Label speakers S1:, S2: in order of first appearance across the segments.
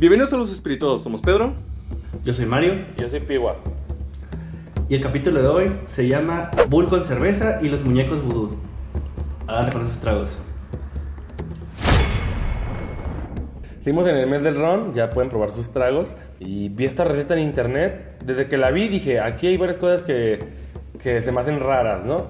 S1: Bienvenidos a los espirituosos, somos Pedro.
S2: Yo soy Mario
S3: Yo soy Piwa.
S2: y el capítulo de hoy se llama Bull con cerveza y los muñecos vudú. A darle con esos tragos.
S3: Seguimos en el mes del ron, ya pueden probar sus tragos. Y vi esta receta en internet. Desde que la vi dije, aquí hay varias cosas que, que se me hacen raras, ¿no?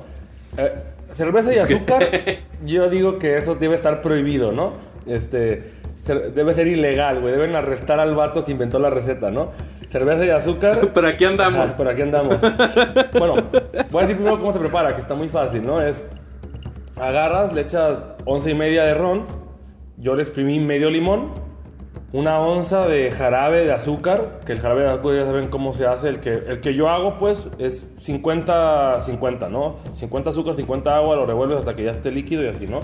S3: Eh, cerveza y azúcar, yo digo que eso debe estar prohibido, ¿no? Este, debe ser ilegal, güey. Deben arrestar al vato que inventó la receta, ¿no? Cerveza y azúcar.
S1: Pero aquí andamos.
S3: Ajá, por aquí andamos. bueno, voy a decir primero cómo se prepara, que está muy fácil, ¿no? Es agarras, le echas once y media de ron, yo le exprimí medio limón, una onza de jarabe de azúcar, que el jarabe de azúcar ya saben cómo se hace, el que, el que yo hago pues es 50-50, ¿no? 50 azúcar, 50 agua, lo revuelves hasta que ya esté líquido y así, ¿no?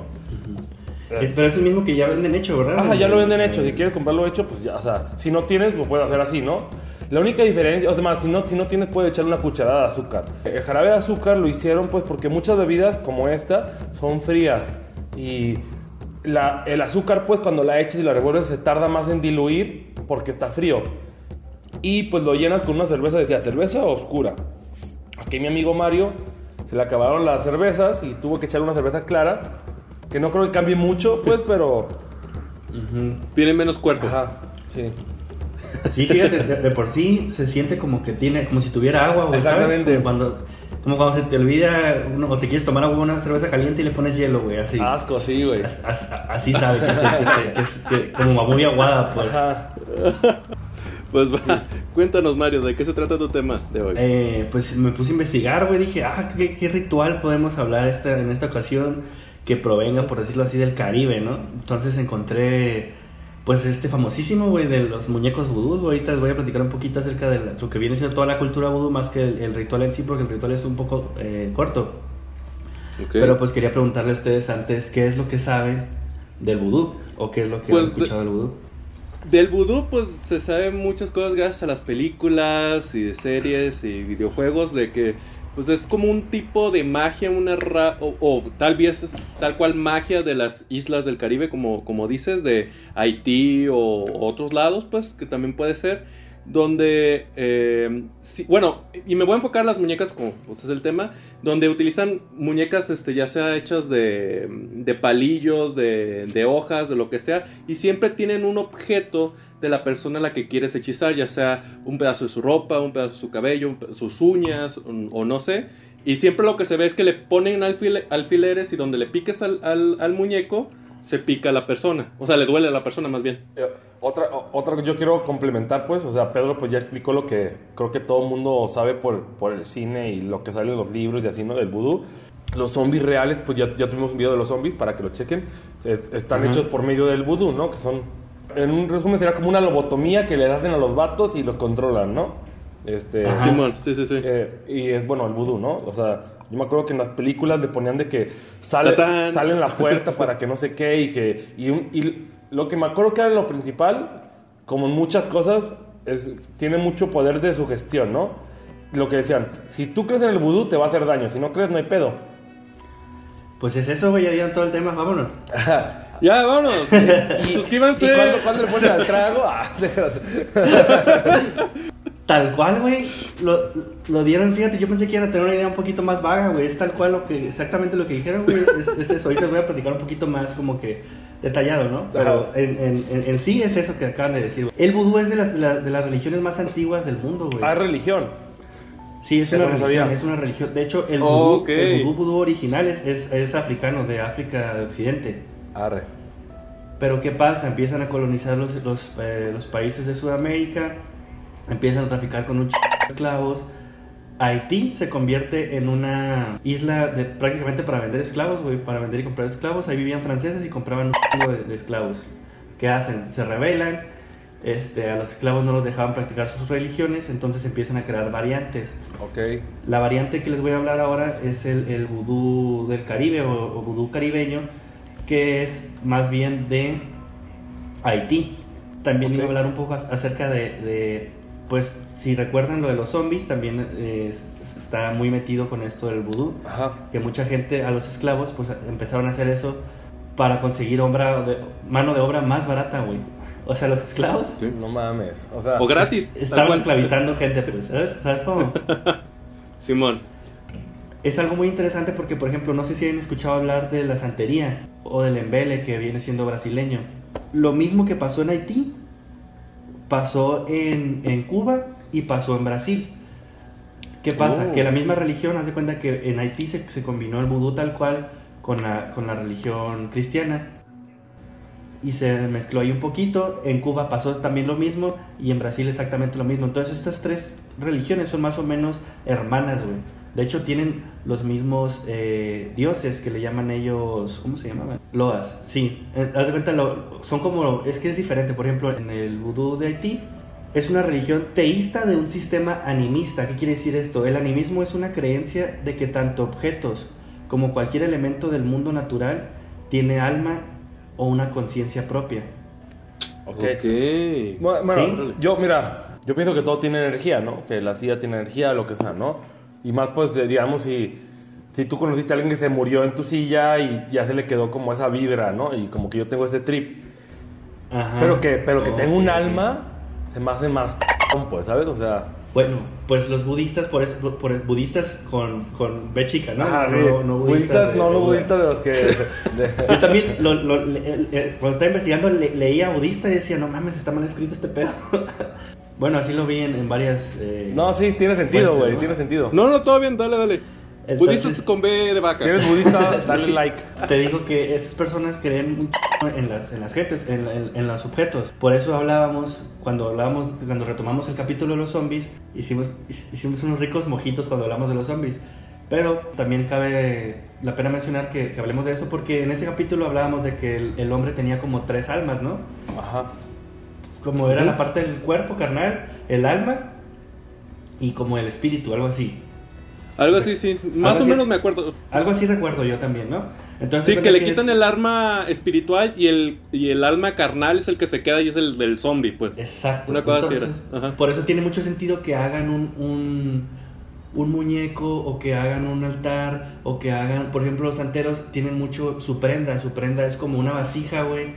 S2: Es- pero es el mismo que ya venden hecho, ¿verdad?
S3: Ajá, ya lo venden hecho. Si quieres comprarlo hecho, pues ya, o sea, si no tienes, lo puedes hacer así, ¿no? La única diferencia, o sea, más, si no, si no tienes, puedes echar una cucharada de azúcar. El jarabe de azúcar lo hicieron, pues, porque muchas bebidas como esta son frías. Y la- el azúcar, pues, cuando la echas y la revuelves, se tarda más en diluir porque está frío. Y pues lo llenas con una cerveza, decía, cerveza oscura. Aquí mi amigo Mario se le acabaron las cervezas y tuvo que echar una cerveza clara. Que no creo que cambie mucho, pues, pero.
S1: Tiene menos cuerpo.
S3: Ajá, sí.
S2: Sí, fíjate, de, de por sí se siente como que tiene, como si tuviera agua, güey, ¿sabes?
S3: Exactamente.
S2: Como cuando, como cuando se te olvida uno, o te quieres tomar agua, una cerveza caliente y le pones hielo, güey, así.
S3: Asco, sí, güey.
S2: As- as- así sabe que, se, que, se- que es- que- como muy aguada, pues.
S3: Ajá.
S1: Pues va, cuéntanos Mario, ¿de qué se trata tu tema de hoy?
S2: Eh, pues me puse a investigar, güey. Dije, ah, ¿qué, qué ritual podemos hablar esta, en esta ocasión que provenga, por decirlo así, del Caribe, ¿no? Entonces encontré, pues, este famosísimo, güey, de los muñecos vudú. Ahorita les voy a platicar un poquito acerca de lo que viene siendo toda la cultura vudú, más que el, el ritual en sí, porque el ritual es un poco eh, corto. Pero pues quería preguntarle a ustedes antes, ¿qué es lo que saben del vudú? ¿O qué es lo que
S1: Pues,
S2: han escuchado del vudú?
S1: Del vudú, pues se saben muchas cosas gracias a las películas y de series y videojuegos, de que pues es como un tipo de magia, una ra o, tal vez es tal cual magia de las islas del Caribe, como, como dices, de Haití o otros lados, pues que también puede ser, donde, eh, bueno, y me voy a enfocar en las muñecas, como pues es el tema, donde utilizan muñecas este, ya sea hechas de, de palillos, de, de hojas, de lo que sea, y siempre tienen un objeto de la persona a la que quieres hechizar, ya sea un pedazo de su ropa, un pedazo de su cabello, sus uñas, un- o no sé. Y siempre lo que se ve es que le ponen alfile- alfileres y donde le piques al, al- al muñeco, se pica a la persona. O sea, le duele a la persona más bien.
S3: Eh, Otra, otra que yo quiero complementar, pues, o sea, Pedro pues ya explicó lo que creo que todo el mundo sabe por, por el cine y lo que sale en los libros y así, ¿no? Del vudú. Los zombies reales, pues ya, ya tuvimos un video de los zombies para que lo chequen. Es- están
S2: Ajá.
S3: hechos por medio del vudú, ¿no? Que son, en un resumen sería como una lobotomía que le hacen a los vatos y los controlan, ¿no? Este.
S1: Simón, sí, sí, sí.
S3: eh, y es bueno el vudú, ¿no? O sea, yo me acuerdo que en las películas le ponían de que sale,
S1: Tatán.
S3: sale en la puerta para que no sé qué y que y, un- y lo que me acuerdo que era lo principal, como en muchas cosas, es, tiene mucho poder de sugestión, ¿no? Lo que decían, si tú crees en el vudú te va a hacer daño, si no crees no hay pedo.
S2: Pues es eso, güey, ya dieron todo el tema, vámonos.
S1: Ya, vámonos. Suscríbanse.
S3: ¿Y cuándo, cuándo le ponen al trago? Ah,
S2: Tal cual, güey, lo, lo dieron, fíjate, yo pensé que iban a tener una idea un poquito más vaga, güey, es tal cual lo que, exactamente lo que dijeron, güey, es, es eso, ahorita les voy a platicar un poquito más como que detallado, ¿no? Pero en, en, en, en sí es eso que acaban de decir, güey. El vudú es de las, de, la- de las religiones más antiguas del mundo, güey.
S3: ah, religión.
S2: Sí, es una religión, es una religión. De hecho, el vudú,
S1: ok.
S2: el vudú, vudú original es, es, es africano, de África de Occidente.
S3: Arre.
S2: Pero ¿qué pasa? Empiezan a colonizar los, los, eh, los países de Sudamérica, empiezan a traficar con un ch... de esclavos. Haití se convierte en una isla de, prácticamente para vender esclavos, güey, para vender y comprar esclavos. Ahí vivían franceses y compraban un chingo de, de esclavos. ¿Qué hacen? Se rebelan, este, a los esclavos no los dejaban practicar sus religiones, entonces empiezan a crear variantes.
S3: Ok.
S2: La variante que les voy a hablar ahora es el, el vudú del Caribe o, o vudú caribeño, que es más bien de Haití. También iba a hablar un poco ac- acerca de, de, pues, si recuerdan lo de los zombies, también eh, está muy metido con esto del vudú,
S3: Ajá.
S2: que mucha gente, a los esclavos, pues empezaron a hacer eso para conseguir obra de- mano de obra más barata, güey. O sea, los esclavos
S1: Sí.
S3: No mames. O sea,
S1: O gratis.
S2: estaban esclavizando gente, pues, ¿sabes? ¿Sabes cómo?
S1: Simón.
S2: Es algo muy interesante porque, por ejemplo, no sé si han escuchado hablar de la santería o del embele que viene siendo brasileño. Lo mismo que pasó en Haití, pasó en, en Cuba y pasó en Brasil. ¿Qué pasa?
S1: Oh.
S2: Que la misma religión, haz de cuenta que en Haití se, se combinó el vudú tal cual con la, con la religión cristiana y se mezcló ahí un poquito. En Cuba pasó también lo mismo y en Brasil exactamente lo mismo. Entonces estas tres religiones son más o menos hermanas, güey. De hecho tienen los mismos eh, dioses que le llaman ellos, ¿cómo se llamaban? Loas, sí. Eh, haz de cuenta, lo- son como, es que es diferente. Por ejemplo, en el vudú de Haití es una religión teísta de un sistema animista. ¿Qué quiere decir esto? El animismo es una creencia de que tanto objetos como cualquier elemento del mundo natural tiene alma o una conciencia propia.
S3: ok.
S1: Ok.
S3: Bu- Bueno,
S2: Sí.
S3: yo, mira, yo pienso que todo tiene energía, ¿no? Que la silla tiene energía, lo que sea, ¿no? Y más, pues, digamos, si, si tú conociste a alguien que se murió en tu silla y ya se le quedó como esa vibra, ¿no? Y como que yo tengo ese trip.
S2: Ajá.
S3: Pero que, pero que
S2: Ok.
S3: tenga un alma, se me hace más, pues, ¿sabes? O sea,
S2: Bueno, pues los budistas, por eso, por eso- budistas con, con B chica, ¿no? no,
S3: sí.
S2: no
S3: budistas,
S2: de-
S3: no los budistas de los que... de-
S2: Yo también, lo, lo- le- le- cuando estaba investigando, le- leía budista y decía, no mames, está mal escrito este pedo. bueno, así lo vi en, en varias... eh,
S3: no, sí, tiene sentido, güey,
S2: ¿no?
S3: tiene sentido.
S1: No, no, todo bien, dale, dale.
S2: Entonces-
S1: Budistas con B de vaca.
S3: Si eres budista, dale
S2: Sí.
S3: like.
S2: Te digo que estas personas creen un en las, en las gentes, en, en- en los objetos. Por eso hablábamos, cuando hablábamos, cuando retomamos el capítulo de los zombies, hicimos, hicimos unos ricos mojitos cuando hablamos de los zombies. Pero también cabe la pena mencionar que, que hablemos de eso porque en ese capítulo hablábamos de que el, el hombre tenía como tres almas, ¿no?
S3: Ajá.
S2: Como era la parte del cuerpo carnal, el alma y como el espíritu, algo así.
S1: Algo así, sí. Más o
S2: así.
S1: menos me acuerdo.
S2: Algo así recuerdo yo también, ¿no? Entonces,
S1: Sí, que le quitan el arma espiritual y el, y el alma carnal es el que se queda y es el del zombie, pues.
S2: Exacto.
S1: Una cosa así era. Ajá.
S2: Por eso tiene mucho sentido que hagan un, un, un muñeco o que hagan un altar o que hagan, por ejemplo, los santeros tienen mucho su prenda. Su prenda es como una vasija, güey,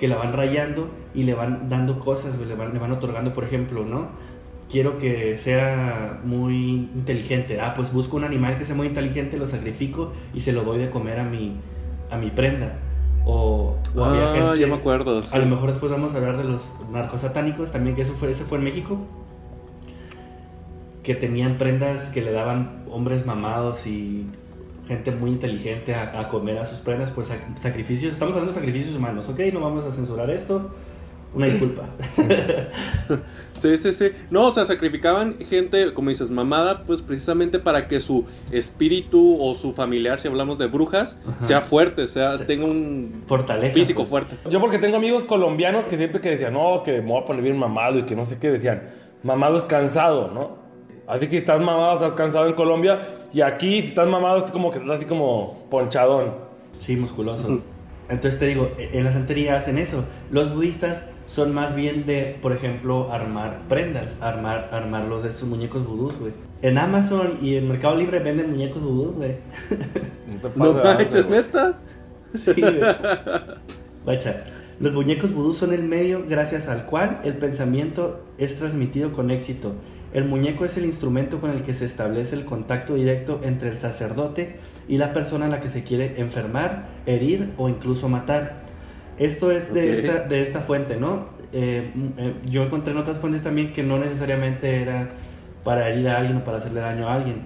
S2: que la van rayando y le van dando cosas, le van, le van otorgando, por ejemplo, ¿no? Quiero que sea muy inteligente. Ah, pues busco un animal que sea muy inteligente, lo sacrifico y se lo doy de comer a mi, a mi prenda. O, o había
S1: Ah,
S2: gente-
S1: ya me acuerdo. sí.
S2: a lo mejor después vamos a hablar de los narcos satánicos, también que eso fue, ese fue en México. Que tenían prendas que le daban hombres mamados y gente muy inteligente a, a comer a sus prendas, pues sac- sacrificios. Estamos hablando de sacrificios humanos, ¿ok? No vamos a censurar esto. Una disculpa.
S1: Sí, sí, sí. No, o sea, sacrificaban gente, como dices, mamada, pues precisamente para que su espíritu o su familiar, si hablamos de brujas,
S2: Ajá.
S1: sea fuerte, sea,
S2: Sí.
S1: tenga un
S2: Fortaleza.
S1: físico
S2: pues.
S1: fuerte.
S3: Yo porque tengo amigos colombianos que siempre que decían, no, que me voy a poner bien mamado y que no sé qué, decían, mamado es cansado, ¿no? Así que si estás mamado, estás cansado en Colombia, y aquí si estás mamado, es como que estás así como ponchadón.
S2: Sí, musculoso. Entonces te digo, e, en la santería hacen eso. Los budistas son más bien de, por ejemplo, armar prendas, armar, armarlos de estos muñecos vudús, güey. En Amazon y en Mercado Libre venden muñecos vudús, güey.
S3: te
S1: No
S3: lanza,
S1: manches, neta.
S2: Sí, güey. Los muñecos vudú son el medio gracias al cual el pensamiento es transmitido con éxito. El muñeco es el instrumento con el que se establece el contacto directo entre el sacerdote y la persona a la que se quiere enfermar, herir o incluso matar. Esto es de, esta, de esta fuente, ¿no? Eh, mm, eh, yo encontré en otras fuentes también que no necesariamente era para herir a alguien o para hacerle daño a alguien.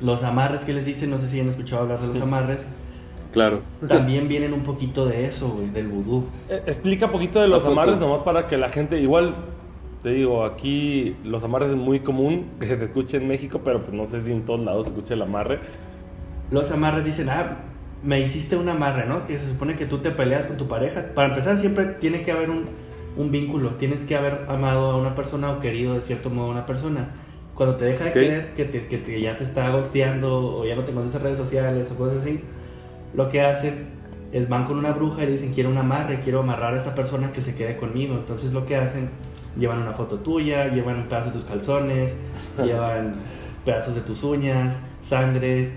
S2: Los amarres que les dicen, no sé si han escuchado hablar de los amarres,
S1: Claro.
S2: también vienen un poquito de eso, güey, del vudú.
S3: Eh, Explica un poquito de los amarres nomás para que la gente, igual, te digo, aquí los amarres es muy común que se te escuche en México, pero pues no sé si en todos lados se escucha el amarre.
S2: Los amarres dicen, ah, me hiciste un amarre, ¿no? Que se supone que tú te peleas con tu pareja. Para empezar, siempre tiene que haber un, un vínculo. Tienes que haber amado a una persona o querido de cierto modo a una persona. Cuando te deja de querer, que, te- que te- ya te está gosteando o ya no te conoces en redes sociales o cosas así, lo que hacen es van con una bruja y le dicen, quiero un amarre, quiero amarrar a esta persona que se quede conmigo. Entonces lo que hacen, llevan una foto tuya, llevan un pedazo de tus calzones, llevan pedazos de tus uñas, sangre,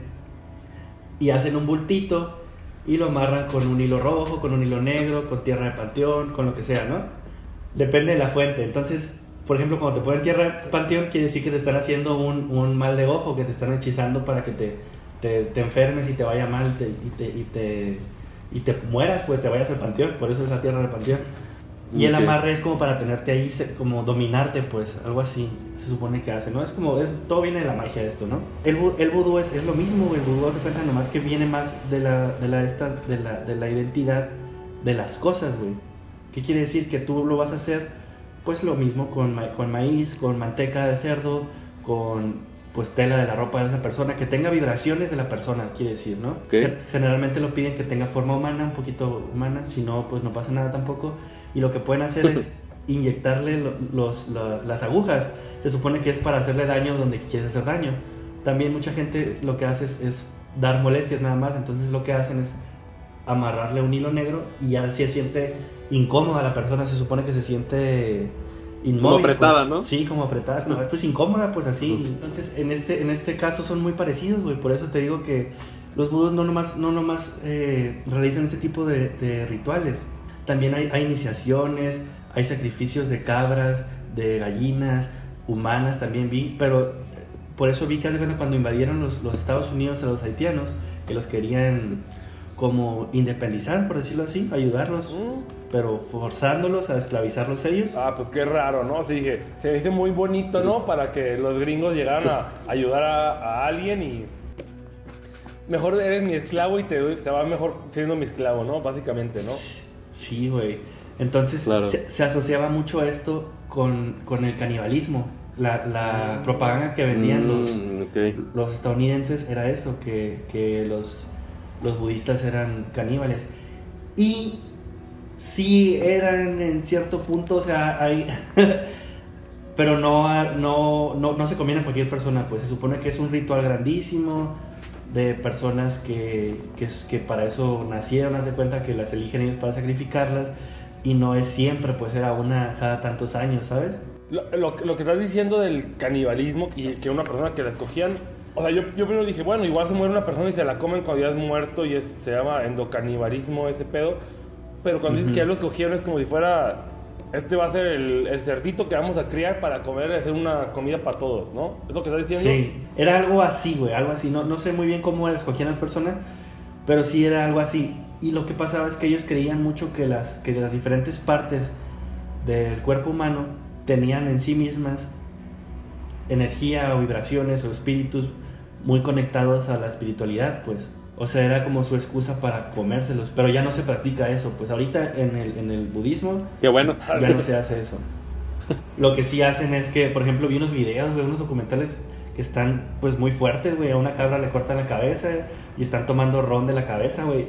S2: y hacen un bultito y lo amarran con un hilo rojo, con un hilo negro, con tierra de panteón, con lo que sea, ¿no? Depende de la fuente. Entonces, por ejemplo, cuando te ponen tierra panteón, quiere decir que te están haciendo un, un mal de ojo, que te están hechizando para que te, te, te enfermes y te vaya mal te- y, te, y, te, y te mueras, pues te vayas al panteón. Por eso es la tierra del panteón. Y el
S1: Ok.
S2: amarre es como para tenerte ahí, se- como dominarte, pues, algo así se supone que hace, ¿no? Es como, es- todo viene de la magia esto, ¿no? El, el vudú es, es lo mismo, el vudú, de cuenta, nomás que viene más de la, de la, esta, de la, de la identidad de las cosas, güey. ¿Qué quiere decir? Que tú lo vas a hacer, pues, lo mismo con, ma- con maíz, con manteca de cerdo, con, pues, tela de la ropa de esa persona, que tenga vibraciones de la persona, quiere decir, ¿no? Generalmente lo piden que tenga forma humana, un poquito humana, si no, pues no pasa nada tampoco. Y lo que pueden hacer es inyectarle lo- los, la- las agujas. Se supone que es para hacerle daño donde quieres hacer daño. También mucha gente lo que hace es, es dar molestias nada más, entonces lo que hacen es amarrarle un hilo negro y ya se siente incómoda la persona, se supone que se siente inmóvil.
S1: Como apretada,
S2: pues.
S1: ¿no?
S2: Sí, como apretada, como, pues incómoda, pues así. Entonces, en este, en este caso son muy parecidos, güey, por eso te digo que los budos no nomás, no nomás eh, realizan este tipo de, de rituales, también hay, hay iniciaciones, hay sacrificios de cabras, de gallinas, humanas también vi, pero eh, por eso vi que hace cuenta cuando invadieron los, los Estados Unidos a los haitianos, que los querían como independizar, por decirlo así, ayudarlos,
S3: Mm.
S2: pero forzándolos a esclavizarlos ellos.
S3: Ah, pues qué raro, ¿no? Te dije, se dice muy bonito, ¿no? Para que los gringos llegaran a ayudar a, a alguien y... Mejor eres mi esclavo y te, doy- te va mejor siendo mi esclavo, ¿no? Básicamente, ¿no?
S2: Sí, güey. Entonces
S1: Claro.
S2: se, se asociaba mucho esto con, con el canibalismo. La, la propaganda que vendían los,
S1: Mm, ok.
S2: los estadounidenses era eso, que, que los, los budistas eran caníbales. Y sí eran en cierto punto, o sea, hay... pero no, no, no, no se comían a cualquier persona, pues se supone que es un ritual grandísimo de personas que, que, para eso nacieron, haz de cuenta que las eligen ellos para sacrificarlas y no es siempre, pues era una cada tantos años, ¿sabes?
S3: Lo, lo, lo que estás diciendo del canibalismo y que una persona que la escogían, o sea, yo, yo primero dije, bueno, igual se muere una persona y se la comen cuando ya es muerto y es, se llama endocanibalismo ese pedo, pero cuando dices que ya lo escogieron es como si fuera, este va a ser el, cerdito que vamos a criar para comer, hacer una comida para todos, ¿no? ¿Es lo que estás diciendo?
S2: Sí, era algo así, güey, algo así. No, no sé muy bien cómo escogían las personas, pero sí era algo así. Y lo que pasaba es que ellos creían mucho que las, que las diferentes partes del cuerpo humano tenían en sí mismas energía o vibraciones o espíritus muy conectados a la espiritualidad, pues. O sea, era como su excusa para comérselos, pero ya no se practica eso, pues ahorita en el, en el budismo
S1: Qué bueno.
S2: ya no se hace eso. Lo que sí hacen es que, por ejemplo, vi unos videos, güey, unos documentales que están, pues, muy fuertes, güey. A una cabra le cortan la cabeza y están tomando ron de la cabeza, güey.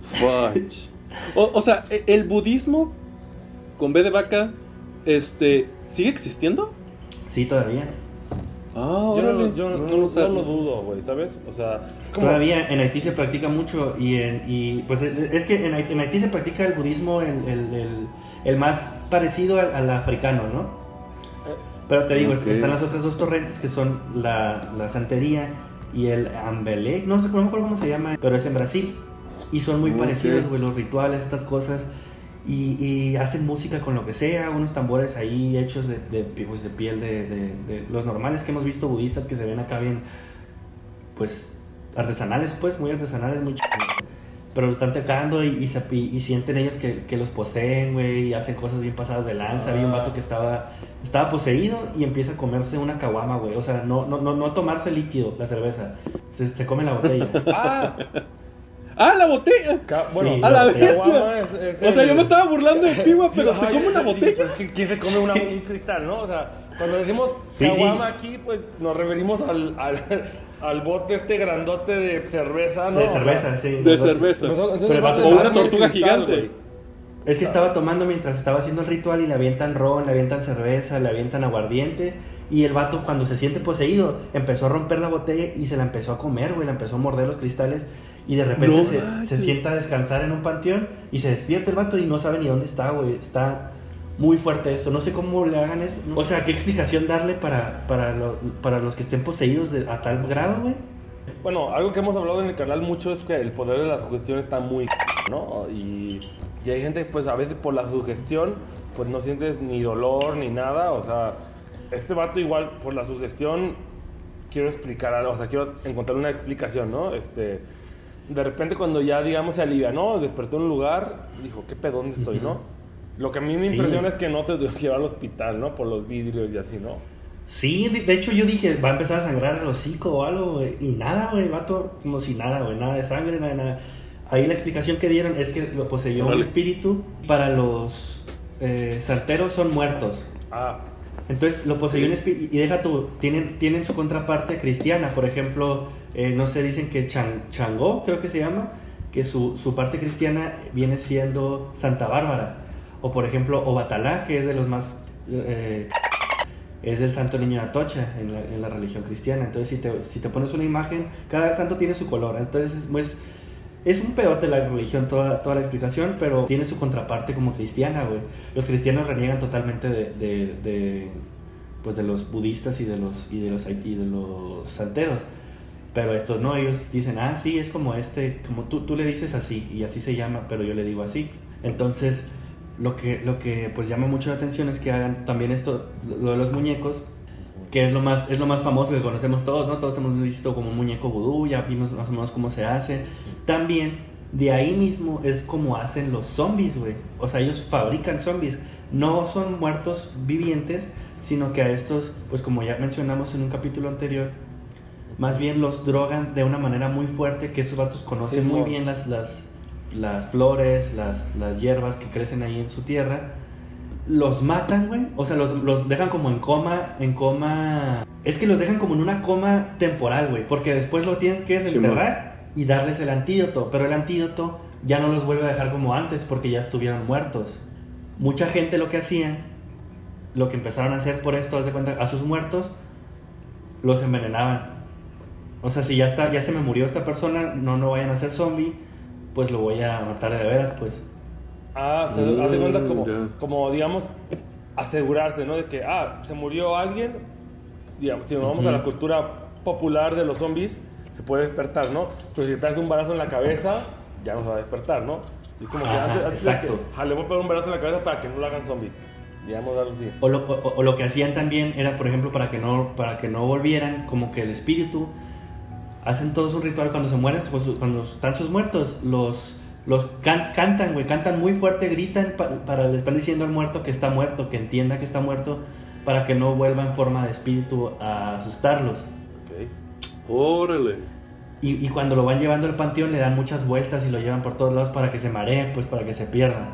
S1: Fudge. O, o sea, e- el budismo con B de vaca, este, ¿sigue existiendo?
S2: Sí, todavía.
S1: Ah,
S3: Yo, no, lo-
S1: órale.
S3: yo no-
S1: No,
S3: no-
S1: no
S3: no
S1: sabía.
S3: lo dudo, güey, ¿sabes? O sea, es como...
S2: Todavía en Haití se practica mucho y, en, y pues es es que en Haití, en Haití se practica el budismo el, el- el- el más parecido al, al africano, ¿no?
S3: Eh,
S2: Pero te digo, están las otras dos torrentes que son la, la santería y el ambelé, no sé no me acuerdo cómo se llama, pero es en Brasil. Y son muy parecidos, güey, los rituales, estas cosas. Y, hacen música con lo que sea, unos tambores ahí hechos de, de, pues, de piel de, los normales que hemos visto budistas que se ven acá bien, pues, artesanales, pues, muy artesanales, muy ch- Pero lo están tocando y, sienten ellos que, los poseen, güey, y hacen cosas bien pasadas de lanza. Había un vato que estaba, estaba poseído y empieza a comerse una caguama, güey. O sea, no, no, no, no tomarse líquido, la cerveza. Se, se come la botella.
S3: Ah,
S1: ¡Ah, la botella!
S3: ca- bueno,
S2: Sí,
S1: ¡A la bestia!
S3: es- es
S1: O sea, yo me estaba burlando de Piwa,
S3: Sí,
S1: pero
S3: ajá,
S1: se come
S3: yo-
S1: una
S3: sí,
S1: botella.
S3: pues, ¿qui- ¿Quién se come una- un cristal, no? O sea, cuando decimos
S2: Sí,
S3: caguama
S2: sí.
S3: aquí, pues nos referimos al, al, al bote este grandote de cerveza, ¿no?
S2: De cerveza, sí.
S1: De cerveza.
S3: nosotros- entonces,
S2: Pero O una
S1: tortuga
S3: cristal,
S1: gigante.
S3: güey.
S2: Es que estaba tomando mientras estaba haciendo el ritual y le avientan ron, le avientan cerveza, le avientan aguardiente. Y el vato, cuando se siente poseído, empezó a romper la botella y se la empezó a comer, güey. La empezó a morder los cristales. Y de repente
S1: No
S2: se, sienta a descansar en un panteón y se despierta el vato y no sabe ni dónde está, güey. Está muy fuerte esto. No sé cómo le hagan eso. O sea, ¿qué explicación darle para, para, lo- para los que estén poseídos de- a tal grado, güey?
S3: Bueno, algo que hemos hablado en el canal mucho es que el poder de la sugestión está muy, ¿no? Y, y hay gente, pues a veces por la sugestión, pues no sientes ni dolor ni nada, o sea, este vato igual por la sugestión quiero explicar algo, o sea, quiero encontrar una explicación, ¿no? Este, de repente cuando ya, digamos, se alivianó, despertó en un lugar, dijo, ¿qué pedo, dónde estoy, no? Lo que a mí me
S2: Sí.
S3: impresiona es que no te tuvieron que llevar al hospital, ¿no? Por los vidrios y así, ¿no?
S2: Sí, de, de hecho yo dije, va a empezar a sangrar el hocico o algo, güey. Y nada, güey, vato como si nada, güey, nada de sangre, nada de nada. Ahí la explicación que dieron es que lo poseyó un
S3: Órale.
S2: espíritu. Para los eh, santeros son muertos.
S3: Ah,
S2: Entonces lo poseyó un espíritu. Y deja tú, tienen, tienen su contraparte cristiana. Por ejemplo, eh, no sé, dicen que Chan- Changó, creo que se llama, que su, su parte cristiana viene siendo Santa Bárbara. O por ejemplo, Obatalá, que es de los más. eh, es el santo niño de Atocha en la, en la religión cristiana. Entonces, si te, si te pones una imagen, cada santo tiene su color. Entonces, es, pues, es un pedote la religión, toda, toda la explicación, pero tiene su contraparte como cristiana. Los cristianos reniegan totalmente de, de, de, pues, de los budistas y de los, y de los, y de los santeros. Pero estos no, ellos dicen, ah, sí, es como este, como tú, tú le dices así, y así se llama, pero yo le digo así. Entonces, lo que, lo que pues llama mucho la atención es que hagan también esto, lo de los muñecos, que es lo más, es lo más famoso que conocemos todos, ¿no? Todos hemos visto como un muñeco vudú, ya vimos más o menos cómo se hace. También, de ahí mismo es como hacen los zombies, güey. O sea, ellos fabrican zombies. No son muertos vivientes, sino que a estos, pues como ya mencionamos en un capítulo anterior, más bien los drogan de una manera muy fuerte, que esos vatos conocen
S3: Sí,
S2: muy bien las, las, las flores, las, las hierbas que crecen ahí en su tierra. Los matan, güey. O sea, los, los dejan como en coma, en coma... Es que los dejan como en una coma temporal, güey. Porque después lo tienes que
S1: Sí,
S2: desenterrar y darles el antídoto. Pero el antídoto ya no los vuelve a dejar como antes porque ya estuvieron muertos. Mucha gente lo que hacía, lo que empezaron a hacer por esto, haz de cuenta, a sus muertos, los envenenaban. O sea, si ya está, ya se me murió esta persona, no, no vayan a ser zombie, pues lo voy a matar de veras, pues.
S3: Ah, se
S1: Mm,
S3: hace cuenta como,
S1: ya.
S3: como, digamos, asegurarse, ¿no? De que, ah, se murió alguien, digamos, si nos vamos a la cultura popular de los zombies, se puede despertar, ¿no? Pero si le pegas un balazo en la cabeza, ya no se va a despertar, ¿no? Y como que
S2: Ajá,
S3: antes, antes de
S2: exacto.
S3: que, ah, le voy a pegar un balazo en la cabeza para que no lo hagan zombie. Digamos algo así.
S2: O lo, o- o lo que hacían también era, por ejemplo, para que no, para que no volvieran, como que el espíritu, hacen todo su ritual cuando se mueren, pues, cuando están sus muertos, los, los can- cantan, güey, cantan muy fuerte, gritan, pa- para, le están diciendo al muerto que está muerto, que entienda que está muerto, para que no vuelva en forma de espíritu a asustarlos.
S3: Ok.
S1: Órale.
S2: Y, y cuando lo van llevando al panteón le dan muchas vueltas y lo llevan por todos lados para que se maree, pues para que se pierda.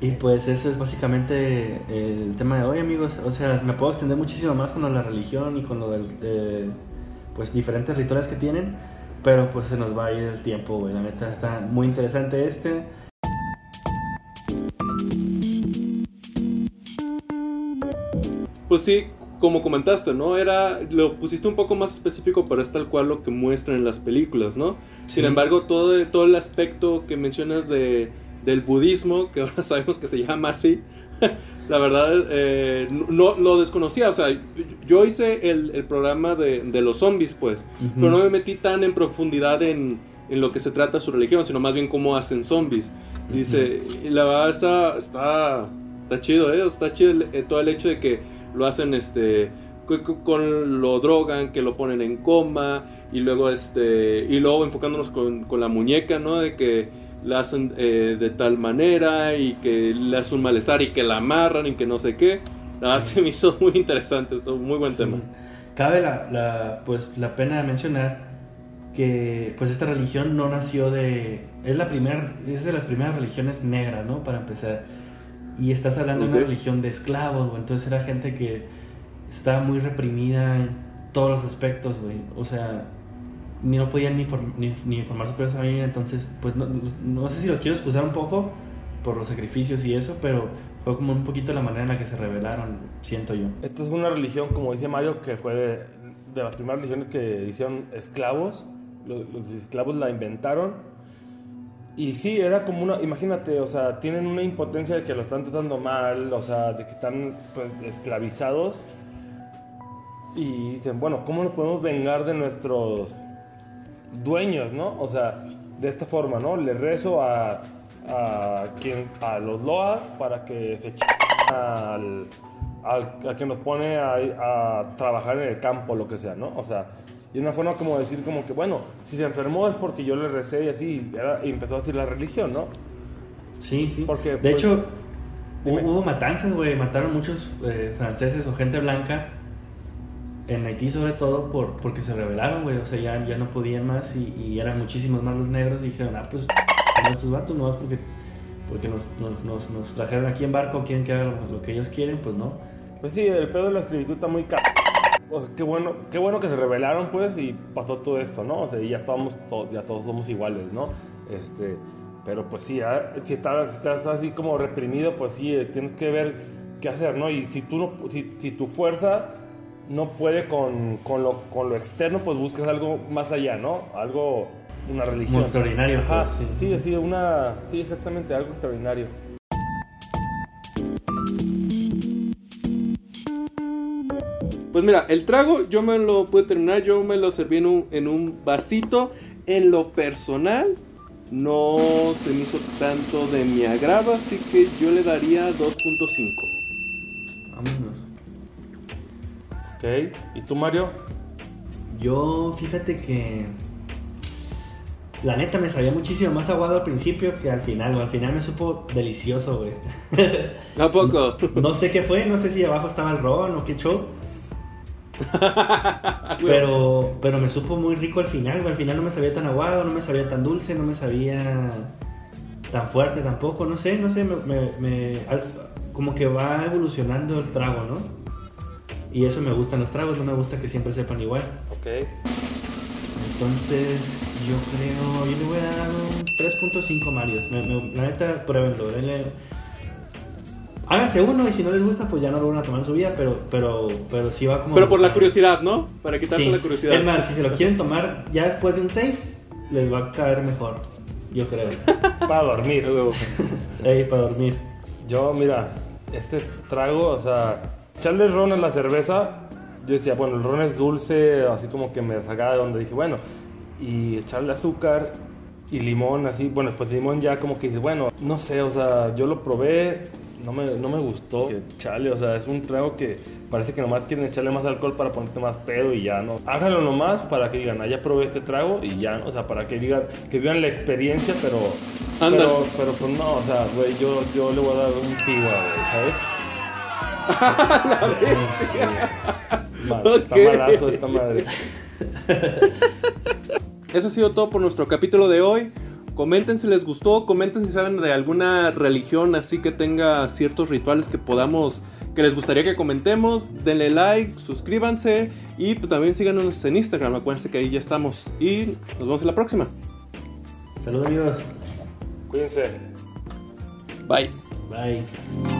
S2: Y pues eso es básicamente el tema de hoy, amigos. O sea, me puedo extender muchísimo más con lo de la religión y con lo del, de, pues diferentes rituales que tienen, pero pues se nos va a ir el tiempo, güey. La neta está muy interesante este.
S1: Pues sí, como comentaste, ¿no? Era, lo pusiste un poco más específico, pero es tal cual lo que muestran en las películas, ¿no? Sin embargo, todo, el- todo el aspecto que mencionas de, del budismo, que ahora sabemos que se llama así, la verdad, eh, no lo desconocía. O sea, yo hice el, el programa de, de los zombies, pues,
S2: Ujú.
S1: pero no me metí tan en profundidad en, en lo que se trata su religión, sino más bien cómo hacen zombies. Dice, y la verdad está, está, está chido, ¿eh? Está chido el- eh, todo el hecho de que lo hacen, este, con, lo drogan, que lo ponen en coma, y luego, este, y luego enfocándonos con, con la muñeca, ¿no? De que la hacen eh, de tal manera y que le hace un malestar y que la amarran y que no sé qué. Verdad se me hizo muy interesante, esto, muy buen tema.
S2: Cabe la, la, pues, la pena mencionar que pues esta religión no nació de... Es, la primer, es de las primeras religiones negras, ¿no? Para empezar. Y estás hablando de una religión de esclavos, güey. Entonces era gente que estaba muy reprimida en todos los aspectos, güey. O sea, ni no podían ni, form- ni, ni informar su familia. Entonces, pues no, no sé si los quiero excusar un poco por los sacrificios y eso, pero fue como un poquito la manera en la que se rebelaron, siento yo.
S3: Esta es una religión, como dice Mario, que fue de, de las primeras religiones que hicieron esclavos. Los, los esclavos la inventaron. Y sí, era como una, imagínate, o sea, tienen una impotencia de que lo están tratando mal, o sea, de que están pues esclavizados. Y dicen, bueno, ¿cómo nos podemos vengar de nuestros dueños, no? O sea, de esta forma, ¿no? Le rezo a, a, quien, a los loas para que se ch- al, al, al que nos pone a, a trabajar en el campo, lo que sea, ¿no? O sea, y una forma como decir como que, bueno, si se enfermó es porque yo le recé y así, y, era- y empezó a decir la religión, ¿no?
S2: Sí, sí.
S3: Porque,
S2: de
S3: pues,
S2: hecho,
S3: dime.
S2: hubo matanzas, güey. Mataron muchos eh, franceses o gente blanca. En Haití, sobre todo, por, porque se rebelaron, güey. O sea, ya, ya no podían más y, y eran muchísimos más los negros. Y dijeron, ah, pues, estos vatos, no, porque, porque nos, nos, nos, nos trajeron aquí en barco, quieren que haga lo, que ellos quieren, pues no.
S3: Pues sí, el pedo de la esclavitud está muy ca... O sea, qué bueno, qué bueno que se rebelaron, pues, y pasó todo esto, ¿no? O sea, ya estamos, to- ya todos somos iguales, ¿no? Este, pero pues sí, ya, si estás, estás así como reprimido, pues sí, eh, tienes que ver qué hacer, ¿no? Y si tú no, si, si tu fuerza no puede con, con, lo, con lo externo, pues buscas algo más allá, ¿no? Algo, una religión.
S2: Como extraordinario,
S3: Ajá,
S2: pues,
S3: sí,
S2: sí.
S3: sí, una, sí, exactamente, algo extraordinario.
S1: Pues mira, el trago yo me lo pude terminar, yo me lo serví en un, en un vasito. En lo personal, no se me hizo tanto de mi agrado, así que yo le daría 2.5.
S2: Vámonos.
S3: Ok, ¿y tú, Mario?
S2: Yo, fíjate que. La neta me sabía muchísimo más aguado al principio que al final, güey. Al final me supo delicioso, güey.
S1: ¿A poco?
S2: No sé qué fue, no sé si abajo estaba el ron o qué show. Pero, pero me supo muy rico al final, güey. Al final no me sabía tan aguado, no me sabía tan dulce, no me sabía tan fuerte tampoco. No sé, no sé, me, me- como que va evolucionando el trago, ¿no? Y eso me gustan los tragos, no me gusta que siempre sepan igual.
S3: Ok.
S2: Entonces, yo creo, yo le voy a dar un 3.5 Marios. Me- me- la neta, pruébenlo, denle. Háganse uno y si no les gusta, pues ya no lo van a tomar en su vida, pero, pero, pero sí va como.
S1: Pero por la curiosidad, ¿no? Para quitarte
S2: Sí.
S1: la curiosidad.
S2: Es más, si se lo quieren tomar ya después de un 6, les va a caer mejor. Yo creo.
S3: Para dormir.
S2: Ey, para dormir.
S3: Yo, mira, este trago, o sea, echarle ron a la cerveza, yo decía, bueno, el ron es dulce, así como que me sacaba de donde dije, bueno, y echarle azúcar y limón, así, bueno, pues limón ya como que dice, bueno, no sé, o sea, yo lo probé, no me, no me gustó. Que Chale, o sea, es un trago que parece que nomás quieren echarle más alcohol para ponerte más pedo y ya, ¿no? Háganlo nomás para que digan, ah, ya probé este trago y ya, o sea, para que digan, que vivan la experiencia, pero...
S1: Ándale.
S3: Pero, pero pues no, o sea, güey, yo, yo le voy a dar un pigua, Ma-
S1: Ok.
S3: Está malazo esta madre.
S1: Eso ha sido todo por nuestro capítulo de hoy. Comenten si les gustó, comenten si saben de alguna religión así que tenga ciertos rituales que podamos, que les gustaría que comentemos. Denle like, suscríbanse y pues, también síganos en Instagram. Acuérdense que ahí ya estamos. Y nos vemos en la próxima.
S2: Saludos amigos.
S3: Cuídense.
S1: Bye.
S2: Bye.